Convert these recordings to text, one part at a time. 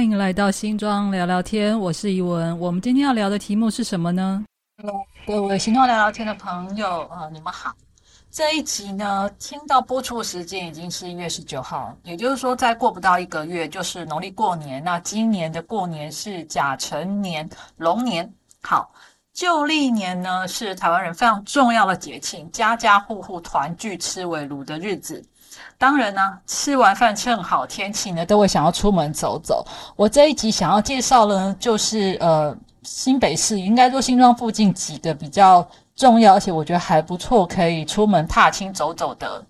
欢迎来到新庄聊聊天，我是怡文。我们今天要聊的题目是什么呢？Hello，各位新庄聊聊天的朋友啊，你们好。这一集呢，听到播出的时间已经是一月十九号，也就是说，再过不到一个月就是农历过年。那今年的过年是甲辰年龙年。好，旧历年呢是台湾人非常重要的节庆，家家户户团聚吃围炉的日子。当然呢，吃完饭趁好天气呢，都会想要出门走走。我这一集想要介绍呢，就是呃新北市，应该说新庄附近几个比较。重要，而且我觉得还不错，可以出门踏青走走的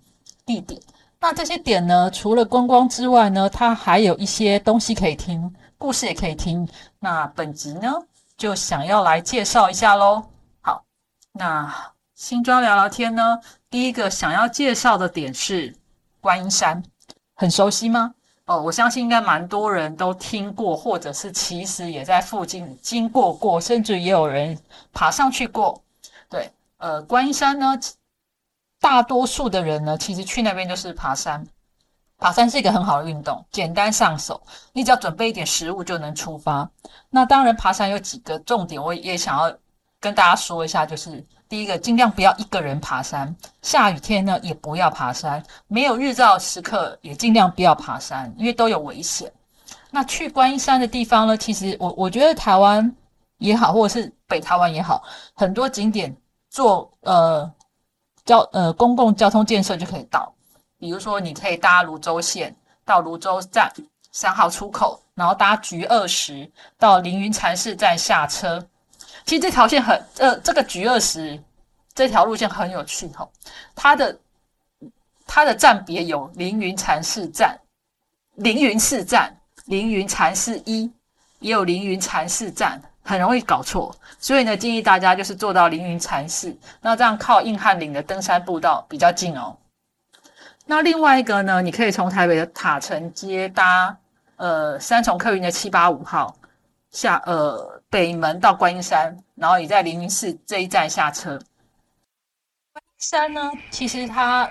地点。那这些点呢，除了观光之外呢，它还有一些东西可以听，故事也可以听。那本集呢，就想要来介绍一下喽。好，那新庄聊聊天呢，第一个想要介绍的点是观音山，很熟悉吗？哦，我相信应该蛮多人都听过，或者是其实也在附近经过过，甚至也有人爬上去过。对，呃，观音山呢，大多数的人呢，其实去那边就是爬山。爬山是一个很好的运动，简单上手，你只要准备一点食物就能出发。那当然，爬山有几个重点，我也想要跟大家说一下，就是第一个，尽量不要一个人爬山；下雨天呢，也不要爬山；没有日照时刻，也尽量不要爬山，因为都有危险。那去观音山的地方呢，其实我我觉得台湾。也好，或者是北台湾也好，很多景点坐呃交呃公共交通建设就可以到。比如说，你可以搭泸州线到泸州站三号出口，然后搭橘二十到凌云禅寺站下车。其实这条线很呃，这个橘二十这条路线很有趣哈。它的它的站别有凌云禅寺站、凌云寺站、凌云禅寺一，也有凌云禅寺站。很容易搞错，所以呢，建议大家就是坐到凌云禅寺，那这样靠硬汉岭的登山步道比较近哦。那另外一个呢，你可以从台北的塔城街搭呃三重客运的七八五号下呃北门到观音山，然后你在凌云寺这一站下车。观音山呢，其实它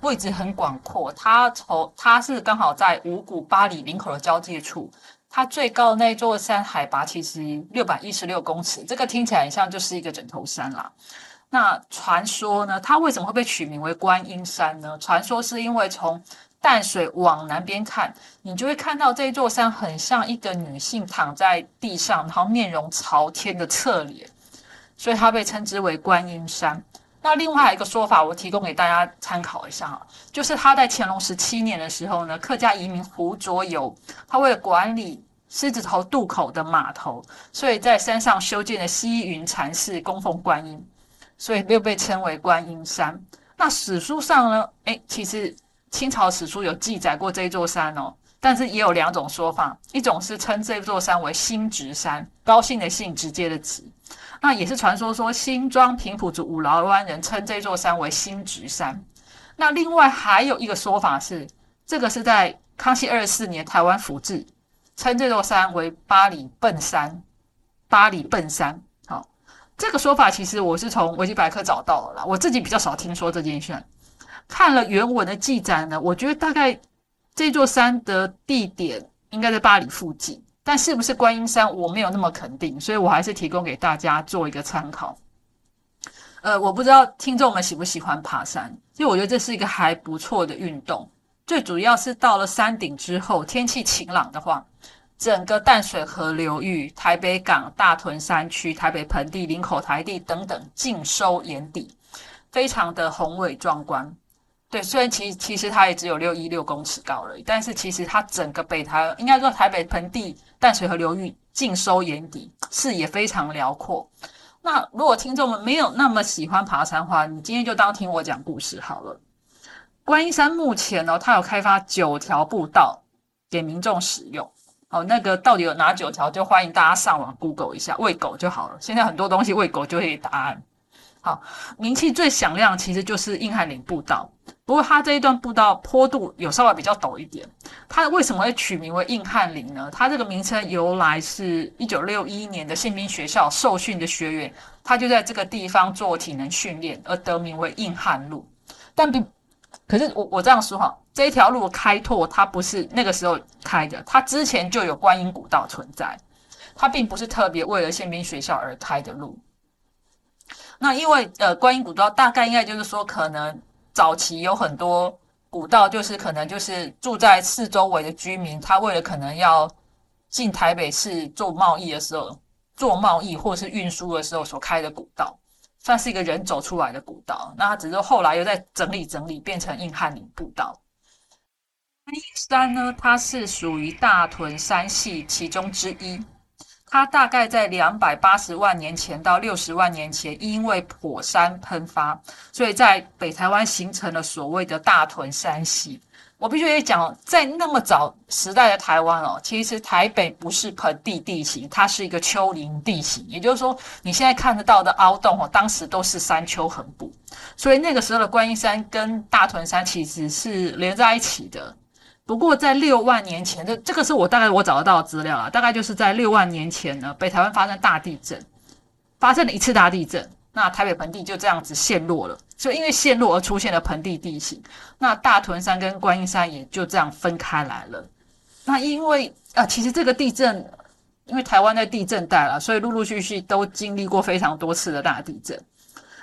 位置很广阔，它从它是刚好在五股八里林口的交界处。它最高的那座山海拔其实六百一十六公尺，这个听起来像就是一个枕头山啦。那传说呢，它为什么会被取名为观音山呢？传说是因为从淡水往南边看，你就会看到这座山很像一个女性躺在地上，然后面容朝天的侧脸，所以它被称之为观音山。那另外一个说法，我提供给大家参考一下，就是他在乾隆十七年的时候呢，客家移民胡卓友，他为了管理狮子头渡口的码头，所以在山上修建了西云禅寺供奉观音，所以又被称为观音山。那史书上呢，诶，其实清朝史书有记载过这座山哦，但是也有两种说法，一种是称这座山为新直山，高兴的兴，直接的直。那也是传说说新庄平埔族五劳湾人称这座山为新直山。那另外还有一个说法是，这个是在康熙二十四年台湾府志称这座山为八里笨山。八里笨山，好，这个说法其实我是从维基百科找到了，我自己比较少听说这件事。看了原文的记载呢，我觉得大概这座山的地点应该在巴黎附近。但是不是观音山，我没有那么肯定，所以我还是提供给大家做一个参考。呃，我不知道听众们喜不喜欢爬山，因为我觉得这是一个还不错的运动。最主要是到了山顶之后，天气晴朗的话，整个淡水河流域、台北港、大屯山区、台北盆地、林口台地等等尽收眼底，非常的宏伟壮观。对，虽然其其实它也只有六一六公尺高而已，但是其实它整个北台，应该说台北盆地。淡水河流域尽收眼底，视野非常辽阔。那如果听众们没有那么喜欢爬山的话，你今天就当听我讲故事好了。观音山目前呢，它有开发九条步道给民众使用。哦，那个到底有哪九条？就欢迎大家上网 Google 一下，喂狗就好了。现在很多东西喂狗就会答案。好，名气最响亮其实就是硬汉岭步道，不过它这一段步道坡度有稍微比较陡一点。它为什么会取名为硬汉岭呢？它这个名称由来是一九六一年的宪兵学校受训的学员，他就在这个地方做体能训练而得名为硬汉路。但并可是我我这样说哈，这一条路开拓它不是那个时候开的，它之前就有观音古道存在，它并不是特别为了宪兵学校而开的路。那因为呃观音古道大概应该就是说，可能早期有很多古道，就是可能就是住在四周围的居民，他为了可能要进台北市做贸易的时候，做贸易或是运输的时候所开的古道。算是一个人走出来的古道，那他只是后来又在整理整理，变成硬汉岭步道。山呢，它是属于大屯山系其中之一。它大概在两百八十万年前到六十万年前，因为火山喷发，所以在北台湾形成了所谓的大屯山系。我必须得讲，在那么早时代的台湾哦，其实台北不是盆地地形，它是一个丘陵地形。也就是说，你现在看得到的凹洞哦，当时都是山丘横布，所以那个时候的观音山跟大屯山其实是连在一起的。不过在六万年前，这这个是我大概我找得到的资料啊，大概就是在六万年前呢，北台湾发生大地震，发生了一次大地震。那台北盆地就这样子陷落了，所以因为陷落而出现了盆地地形。那大屯山跟观音山也就这样分开来了。那因为啊，其实这个地震，因为台湾在地震带了，所以陆陆续续都经历过非常多次的大地震。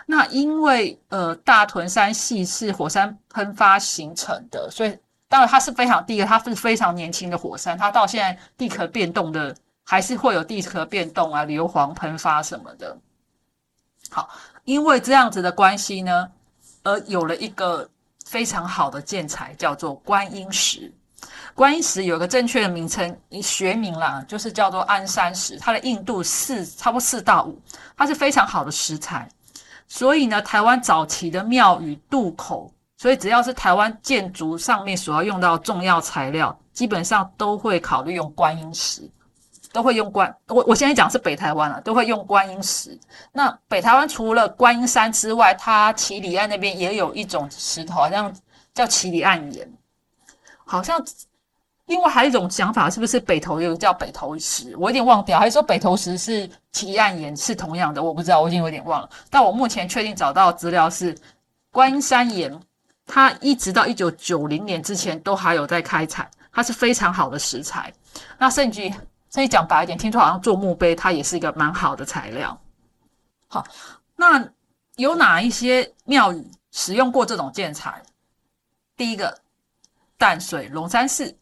那因为呃，大屯山系是火山喷发形成的，所以当然它是非常第一个，它是非常年轻的火山，它到现在地壳变动的还是会有地壳变动啊，硫磺喷发什么的。好，因为这样子的关系呢，而有了一个非常好的建材，叫做观音石。观音石有个正确的名称，学名啦，就是叫做安山石。它的硬度四，差不多四到五，它是非常好的石材。所以呢，台湾早期的庙宇渡口，所以只要是台湾建筑上面所要用到重要材料，基本上都会考虑用观音石。都会用观我我现在讲是北台湾了，都会用观音石。那北台湾除了观音山之外，它奇里岸那边也有一种石头，好像叫奇里岸岩。好像另外还有一种想法，是不是北投有叫北投石？我有点忘掉，还是说北投石是奇里岸岩是同样的？我不知道，我已经有点忘了。但我目前确定找到资料是观音山岩，它一直到一九九零年之前都还有在开采，它是非常好的石材。那甚至。所以讲白一点，听说好像做墓碑，它也是一个蛮好的材料。好，那有哪一些庙宇使用过这种建材？第一个，淡水龙山寺、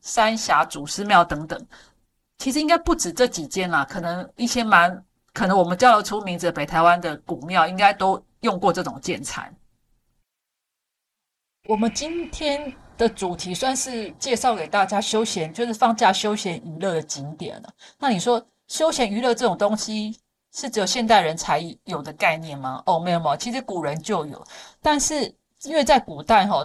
三峡祖师庙等等，其实应该不止这几间啦，可能一些蛮可能我们叫得出名字北台湾的古庙，应该都用过这种建材。我们今天。的主题算是介绍给大家休闲，就是放假休闲娱乐的景点了。那你说休闲娱乐这种东西是只有现代人才有的概念吗？哦，没有没有，其实古人就有。但是因为在古代哈，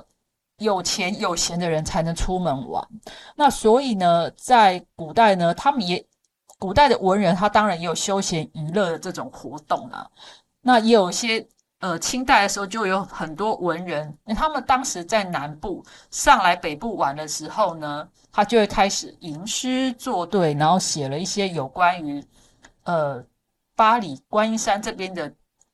有钱有闲的人才能出门玩。那所以呢，在古代呢，他们也古代的文人，他当然也有休闲娱乐的这种活动啊。那也有些。呃，清代的时候就有很多文人，他们当时在南部上来北部玩的时候呢，他就会开始吟诗作对，然后写了一些有关于呃巴黎观音山这边的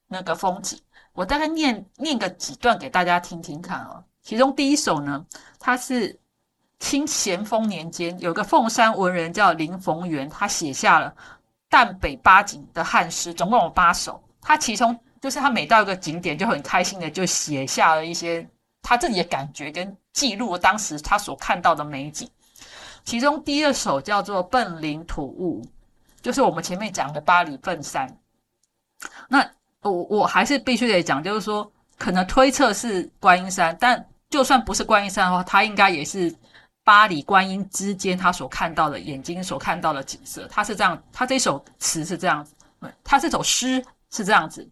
那个风景。我大概念念个几段给大家听听看哦。其中第一首呢，它是清咸丰年间有个凤山文人叫林逢源，他写下了淡北八景的汉诗，总共有八首，他其中。就是他每到一个景点就很开心的就写下了一些他自己的感觉跟记录当时他所看到的美景。其中第二首叫做《笨林土雾》，就是我们前面讲的巴黎笨山。那我我还是必须得讲，就是说可能推测是观音山，但就算不是观音山的话，它应该也是巴黎观音之间他所看到的眼睛所看到的景色。他是这样，他这首词是这样子，他这首诗是这样子。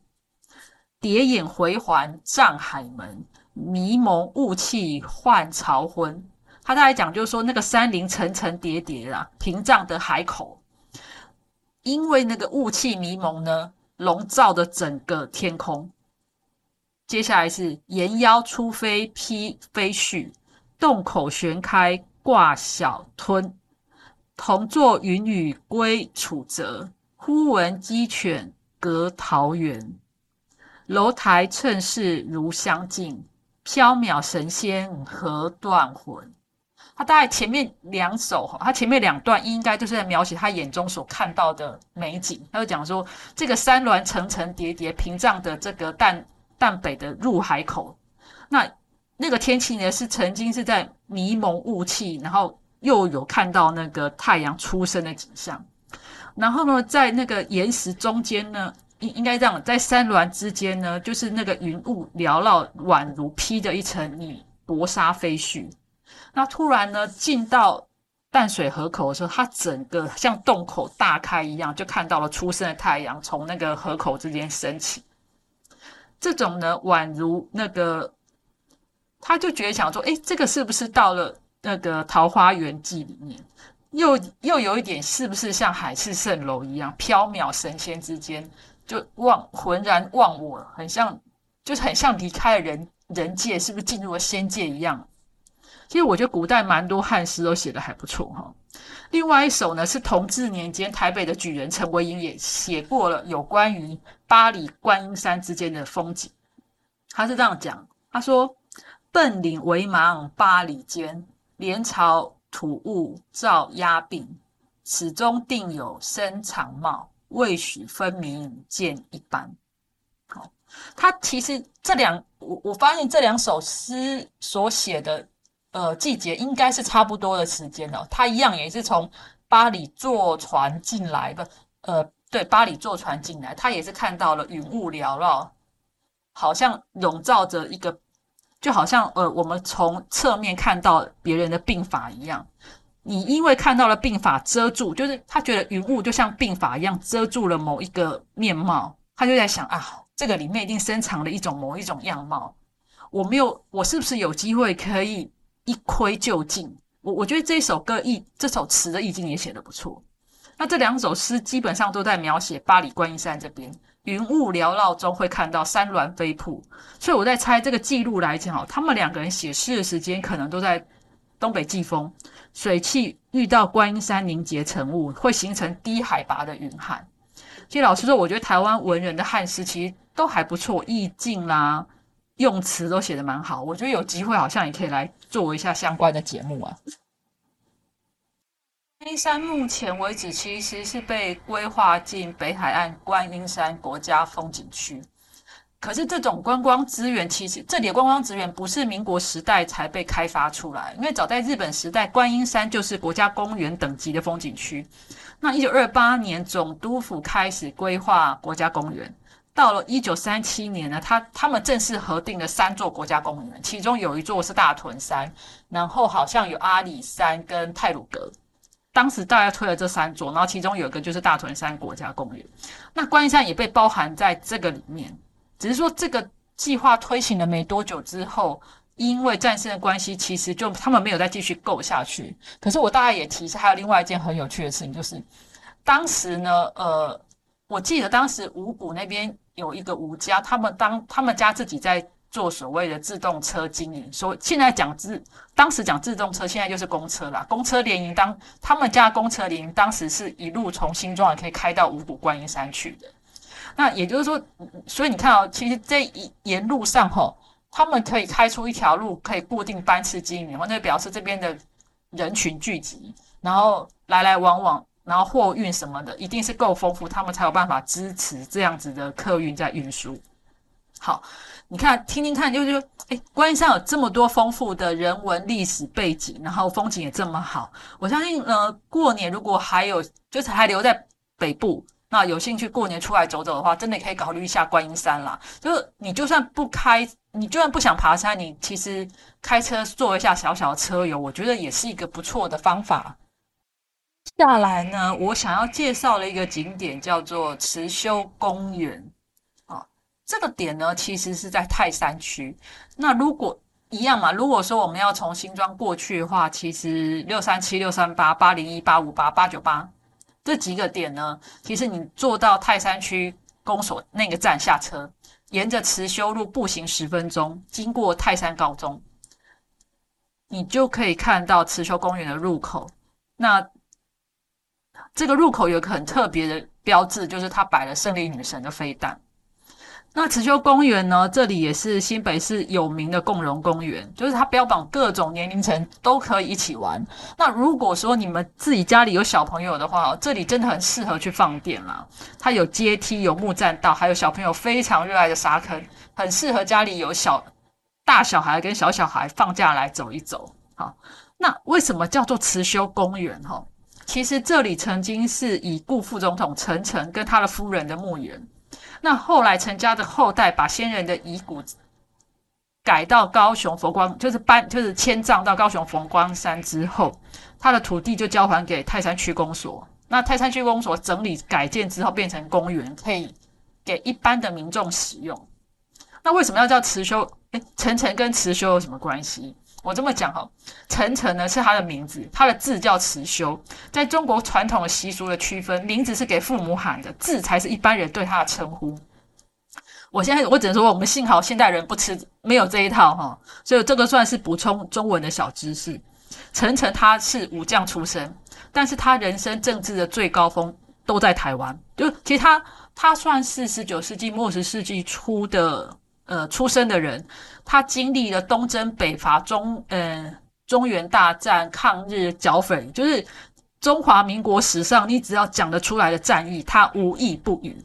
蝶眼回环障海门，迷蒙雾气幻潮昏。他大概讲，就是说那个山林层层叠叠啊，屏障的海口，因为那个雾气迷蒙呢，笼罩着整个天空。接下来是岩腰出飞披飞絮，洞口悬开挂小吞。同坐云雨归楚泽，忽闻鸡犬隔桃源。楼台趁势如相近，缥缈神仙何断魂。他大概前面两首，他前面两段应该就是在描写他眼中所看到的美景。他就讲说，这个山峦层层叠叠屏障的这个淡淡北的入海口，那那个天气呢是曾经是在迷蒙雾气，然后又有看到那个太阳出生的景象。然后呢，在那个岩石中间呢，应应该这样，在山峦之间呢，就是那个云雾缭绕，宛如披着一层你薄纱飞絮。那突然呢，进到淡水河口的时候，它整个像洞口大开一样，就看到了初升的太阳从那个河口之间升起。这种呢，宛如那个，他就觉得想说，哎，这个是不是到了那个桃花源记里面？又又有一点，是不是像海市蜃楼一样，缥缈神仙之间就忘浑然忘我，很像，就是很像离开了人人界，是不是进入了仙界一样？其实我觉得古代蛮多汉诗都写的还不错哈。另外一首呢，是同治年间台北的举人陈维英也写过了有关于巴黎观音山之间的风景。他是这样讲，他说：“笨岭为茫八里间，连朝。”土雾照鸦鬓，此中定有深长貌，未许分明见一斑。好，他其实这两我我发现这两首诗所写的呃季节应该是差不多的时间哦。他一样也是从巴黎坐船进来的，呃，对，巴黎坐船进来，他也是看到了云雾缭绕，好像笼罩着一个。就好像呃，我们从侧面看到别人的病法一样，你因为看到了病法遮住，就是他觉得云雾就像病法一样遮住了某一个面貌，他就在想啊，这个里面一定深藏了一种某一种样貌，我没有，我是不是有机会可以一窥究竟？我我觉得这首歌意，这首词的意境也写得不错。那这两首诗基本上都在描写巴黎观音山这边。云雾缭绕中会看到山峦飞瀑，所以我在猜这个记录来讲，他们两个人写诗的时间可能都在东北季风，水汽遇到观音山凝结成雾，会形成低海拔的云海。其实老实说，我觉得台湾文人的汉诗其实都还不错，意境啦、用词都写得蛮好。我觉得有机会好像也可以来做一下相关的节目啊。观音山目前为止其实是被规划进北海岸观音山国家风景区，可是这种观光资源其实这里的观光资源不是民国时代才被开发出来，因为早在日本时代，观音山就是国家公园等级的风景区。那一九二八年总督府开始规划国家公园，到了一九三七年呢，他他们正式核定了三座国家公园，其中有一座是大屯山，然后好像有阿里山跟泰鲁阁。当时大家推了这三座，然后其中有一个就是大屯山国家公园，那观音山也被包含在这个里面。只是说这个计划推行了没多久之后，因为战争的关系，其实就他们没有再继续购下去。可是我大概也提示，还有另外一件很有趣的事情，就是当时呢，呃，我记得当时五谷那边有一个吴家，他们当他们家自己在。做所谓的自动车经营，说现在讲自，当时讲自动车，现在就是公车啦。公车联营当他们家公车联营，当时是一路从新庄也可以开到五股观音山去的。那也就是说，所以你看哦，其实这一沿路上哈，他们可以开出一条路，可以固定班次经营，那表示这边的人群聚集，然后来来往往，然后货运什么的，一定是够丰富，他们才有办法支持这样子的客运在运输。好。你看，听听看，就是说，哎，观音山有这么多丰富的人文历史背景，然后风景也这么好，我相信，呃，过年如果还有，就是还留在北部，那有兴趣过年出来走走的话，真的可以考虑一下观音山啦。就是你就算不开，你就算不想爬山，你其实开车做一下小小的车游，我觉得也是一个不错的方法。下来呢，我想要介绍的一个景点叫做慈修公园。啊这个点呢，其实是在泰山区。那如果一样嘛，如果说我们要从新庄过去的话，其实六三七、六三八、八零一、八五八、八九八这几个点呢，其实你坐到泰山区公所那个站下车，沿着慈修路步行十分钟，经过泰山高中，你就可以看到慈修公园的入口。那这个入口有一个很特别的标志，就是它摆了胜利女神的飞弹。那慈修公园呢？这里也是新北市有名的共融公园，就是它标榜各种年龄层都可以一起玩。那如果说你们自己家里有小朋友的话，这里真的很适合去放电啦。它有阶梯，有木栈道，还有小朋友非常热爱的沙坑，很适合家里有小大小孩跟小小孩放假来走一走。好，那为什么叫做慈修公园？哈，其实这里曾经是以故副总统陈诚跟他的夫人的墓园。那后来陈家的后代把先人的遗骨改到高雄佛光，就是搬就是迁葬到高雄佛光山之后，他的土地就交还给泰山区公所。那泰山区公所整理改建之后变成公园，可以给一般的民众使用。那为什么要叫慈修？哎，陈诚跟慈修有什么关系？我这么讲哈，陈诚呢是他的名字，他的字叫慈修。在中国传统的习俗的区分，名字是给父母喊的，字才是一般人对他的称呼。我现在我只能说，我们幸好现代人不吃，没有这一套哈，所以这个算是补充中文的小知识。陈诚他是武将出身，但是他人生政治的最高峰都在台湾，就其实他他算是十九世纪末十世纪初的。呃，出生的人，他经历了东征北伐、中呃中原大战、抗日剿匪，就是中华民国史上你只要讲得出来的战役，他无一不语。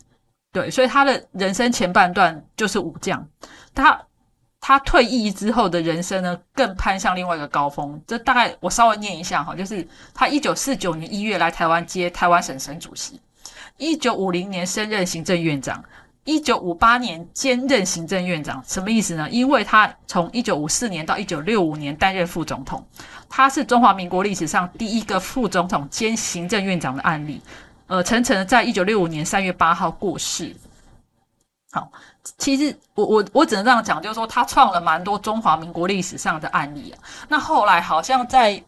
对，所以他的人生前半段就是武将。他他退役之后的人生呢，更攀向另外一个高峰。这大概我稍微念一下哈，就是他一九四九年一月来台湾接台湾省省主席，一九五零年升任行政院长。一九五八年兼任行政院长，什么意思呢？因为他从一九五四年到一九六五年担任副总统，他是中华民国历史上第一个副总统兼行政院长的案例。呃，陈诚在一九六五年三月八号过世。好，其实我我我只能这样讲，就是说他创了蛮多中华民国历史上的案例啊。那后来好像在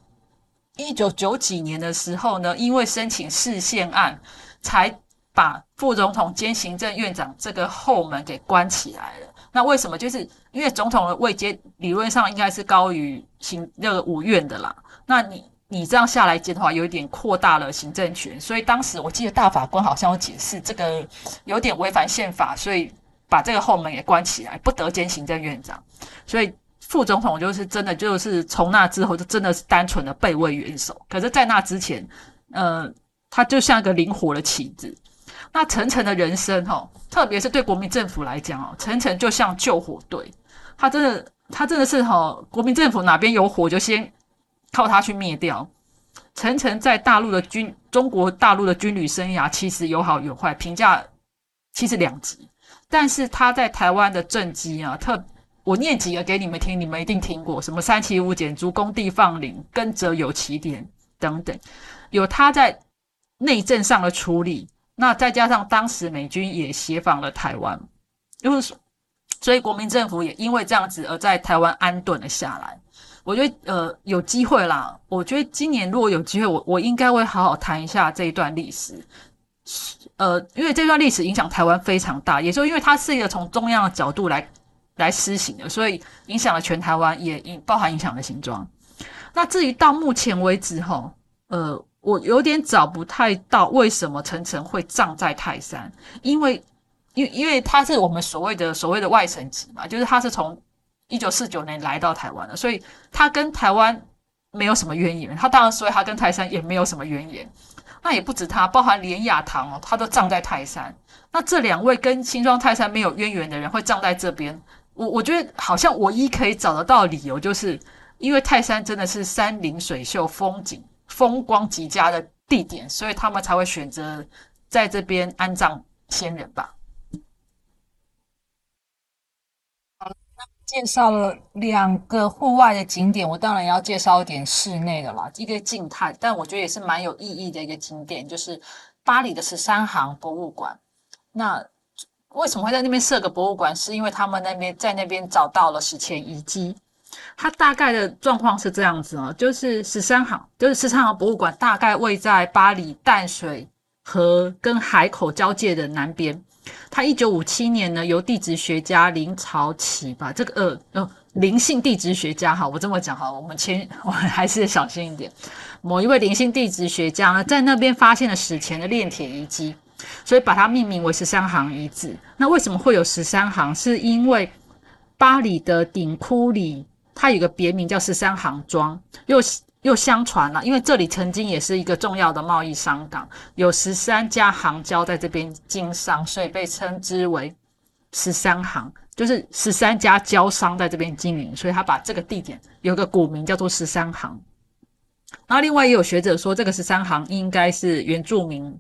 一九九几年的时候呢，因为申请释宪案才。把副总统兼行政院长这个后门给关起来了。那为什么？就是因为总统的位阶理论上应该是高于行那个五院的啦。那你你这样下来接的话，有一点扩大了行政权。所以当时我记得大法官好像有解释，这个有点违反宪法，所以把这个后门也关起来，不得兼行政院长。所以副总统就是真的就是从那之后就真的是单纯的备位元首。可是，在那之前，呃，他就像一个灵活的棋子。那陈诚的人生，哈，特别是对国民政府来讲哦，陈诚就像救火队，他真的，他真的是哈，国民政府哪边有火，就先靠他去灭掉。陈诚在大陆的军，中国大陆的军旅生涯，其实有好有坏，评价其实两极。但是他在台湾的政绩啊，特我念几个给你们听，你们一定听过，什么三七五减租、工地放领、耕者有其点等等，有他在内政上的处理。那再加上当时美军也协防了台湾，因为所以国民政府也因为这样子而在台湾安顿了下来。我觉得呃有机会啦，我觉得今年如果有机会，我我应该会好好谈一下这一段历史。呃，因为这段历史影响台湾非常大，也就因为它是一个从中央的角度来来施行的，所以影响了全台湾，也包含影响了形状。那至于到目前为止，哈，呃。我有点找不太到为什么陈诚会葬在泰山，因为，因因为他是我们所谓的所谓的外省籍嘛，就是他是从一九四九年来到台湾的，所以他跟台湾没有什么渊源。他当然，所以他跟泰山也没有什么渊源。那也不止他，包含连雅堂哦，他都葬在泰山。那这两位跟新庄泰山没有渊源的人会葬在这边，我我觉得好像唯一可以找得到理由，就是因为泰山真的是山林水秀风景。风光极佳的地点，所以他们才会选择在这边安葬先人吧。好，介绍了两个户外的景点，我当然要介绍一点室内的啦。一个静态，但我觉得也是蛮有意义的一个景点，就是巴黎的十三行博物馆。那为什么会在那边设个博物馆？是因为他们那边在那边找到了史前遗迹。它大概的状况是这样子哦，就是十三行，就是十三行博物馆，大概位在巴黎淡水河跟海口交界的南边。它一九五七年呢，由地质学家林朝启吧，这个呃呃灵性地质学家哈，我这么讲哈，我们先 我们还是小心一点。某一位灵性地质学家呢，在那边发现了史前的炼铁遗迹。所以把它命名为十三行遗址。那为什么会有十三行？是因为巴黎的顶窟里，它有个别名叫十三行庄，又又相传了，因为这里曾经也是一个重要的贸易商港，有十三家行交在这边经商，所以被称之为十三行，就是十三家交商在这边经营，所以他把这个地点有个古名叫做十三行。然后另外也有学者说，这个十三行应该是原住民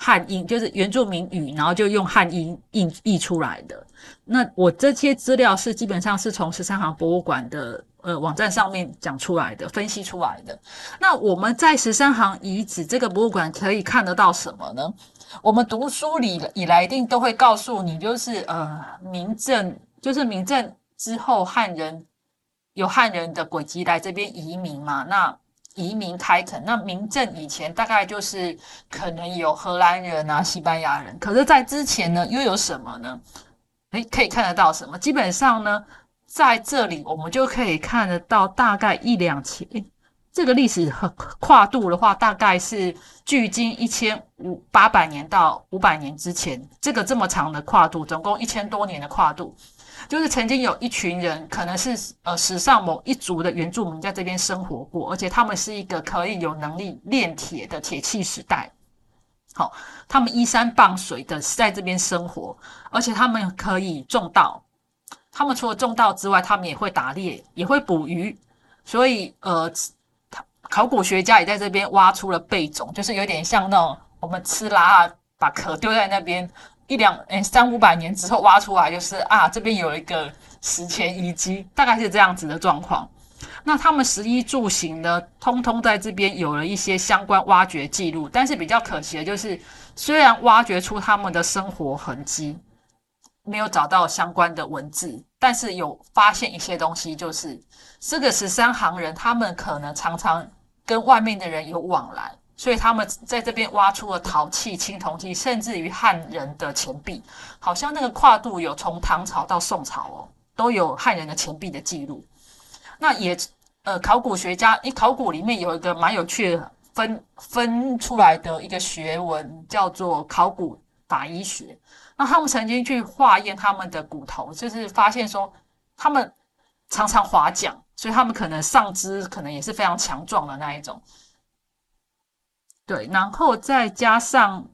汉音，就是原住民语，然后就用汉音印译出来的。那我这些资料是基本上是从十三行博物馆的。呃，网站上面讲出来的、分析出来的。那我们在十三行遗址这个博物馆可以看得到什么呢？我们读书里以来一定都会告诉你，就是呃，明正就是明正之后汉人有汉人的轨迹来这边移民嘛。那移民开垦，那明正以前大概就是可能有荷兰人啊、西班牙人。可是，在之前呢，又有什么呢？诶，可以看得到什么？基本上呢。在这里，我们就可以看得到大概一两千，这个历史跨度的话，大概是距今一千五八百年到五百年之前，这个这么长的跨度，总共一千多年的跨度，就是曾经有一群人，可能是呃史上某一族的原住民在这边生活过，而且他们是一个可以有能力炼铁的铁器时代。好，他们依山傍水的在这边生活，而且他们可以种稻。他们除了种稻之外，他们也会打猎，也会捕鱼。所以，呃，考古学家也在这边挖出了贝种，就是有点像那种我们吃拉把壳丢在那边一两诶三五百年之后挖出来，就是啊这边有一个史前遗迹，大概是这样子的状况。那他们食衣住行呢，通通在这边有了一些相关挖掘记录，但是比较可惜的就是，虽然挖掘出他们的生活痕迹。没有找到相关的文字，但是有发现一些东西，就是这个十三行人，他们可能常常跟外面的人有往来，所以他们在这边挖出了陶器、青铜器，甚至于汉人的钱币，好像那个跨度有从唐朝到宋朝哦，都有汉人的钱币的记录。那也呃，考古学家，一考古里面有一个蛮有趣的分分出来的一个学问，叫做考古法医学。那他们曾经去化验他们的骨头，就是发现说他们常常划桨，所以他们可能上肢可能也是非常强壮的那一种。对，然后再加上，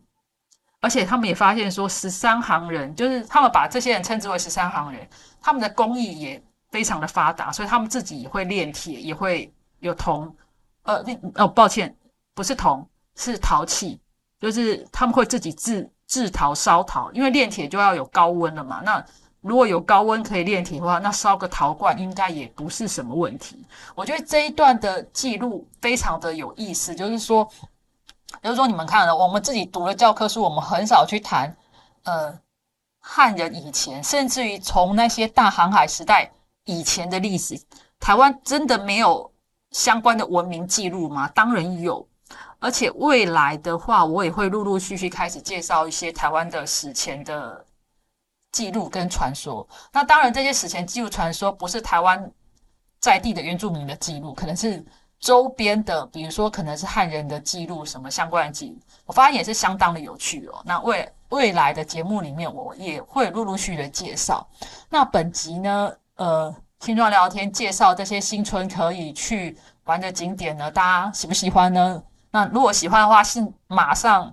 而且他们也发现说十三行人，就是他们把这些人称之为十三行人，他们的工艺也非常的发达，所以他们自己也会炼铁，也会有铜，呃，哦，抱歉，不是铜，是陶器，就是他们会自己制。制陶烧陶，因为炼铁就要有高温了嘛。那如果有高温可以炼铁的话，那烧个陶罐应该也不是什么问题。我觉得这一段的记录非常的有意思，就是说，就是说你们看了，我们自己读了教科书，我们很少去谈，呃，汉人以前，甚至于从那些大航海时代以前的历史，台湾真的没有相关的文明记录吗？当然有。而且未来的话，我也会陆陆续续开始介绍一些台湾的史前的记录跟传说。那当然，这些史前记录传说不是台湾在地的原住民的记录，可能是周边的，比如说可能是汉人的记录，什么相关的记录。我发现也是相当的有趣哦。那未未来的节目里面，我也会陆陆续续的介绍。那本集呢，呃，新庄聊天介绍这些新村可以去玩的景点呢，大家喜不喜欢呢？那如果喜欢的话，是马上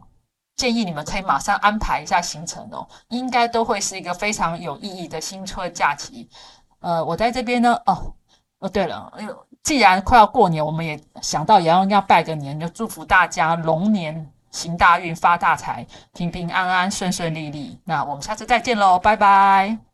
建议你们可以马上安排一下行程哦，应该都会是一个非常有意义的新春假期。呃，我在这边呢，哦，哦，对了，既然快要过年，我们也想到也要要拜个年，就祝福大家龙年行大运、发大财、平平安安、顺顺利利。那我们下次再见喽，拜拜。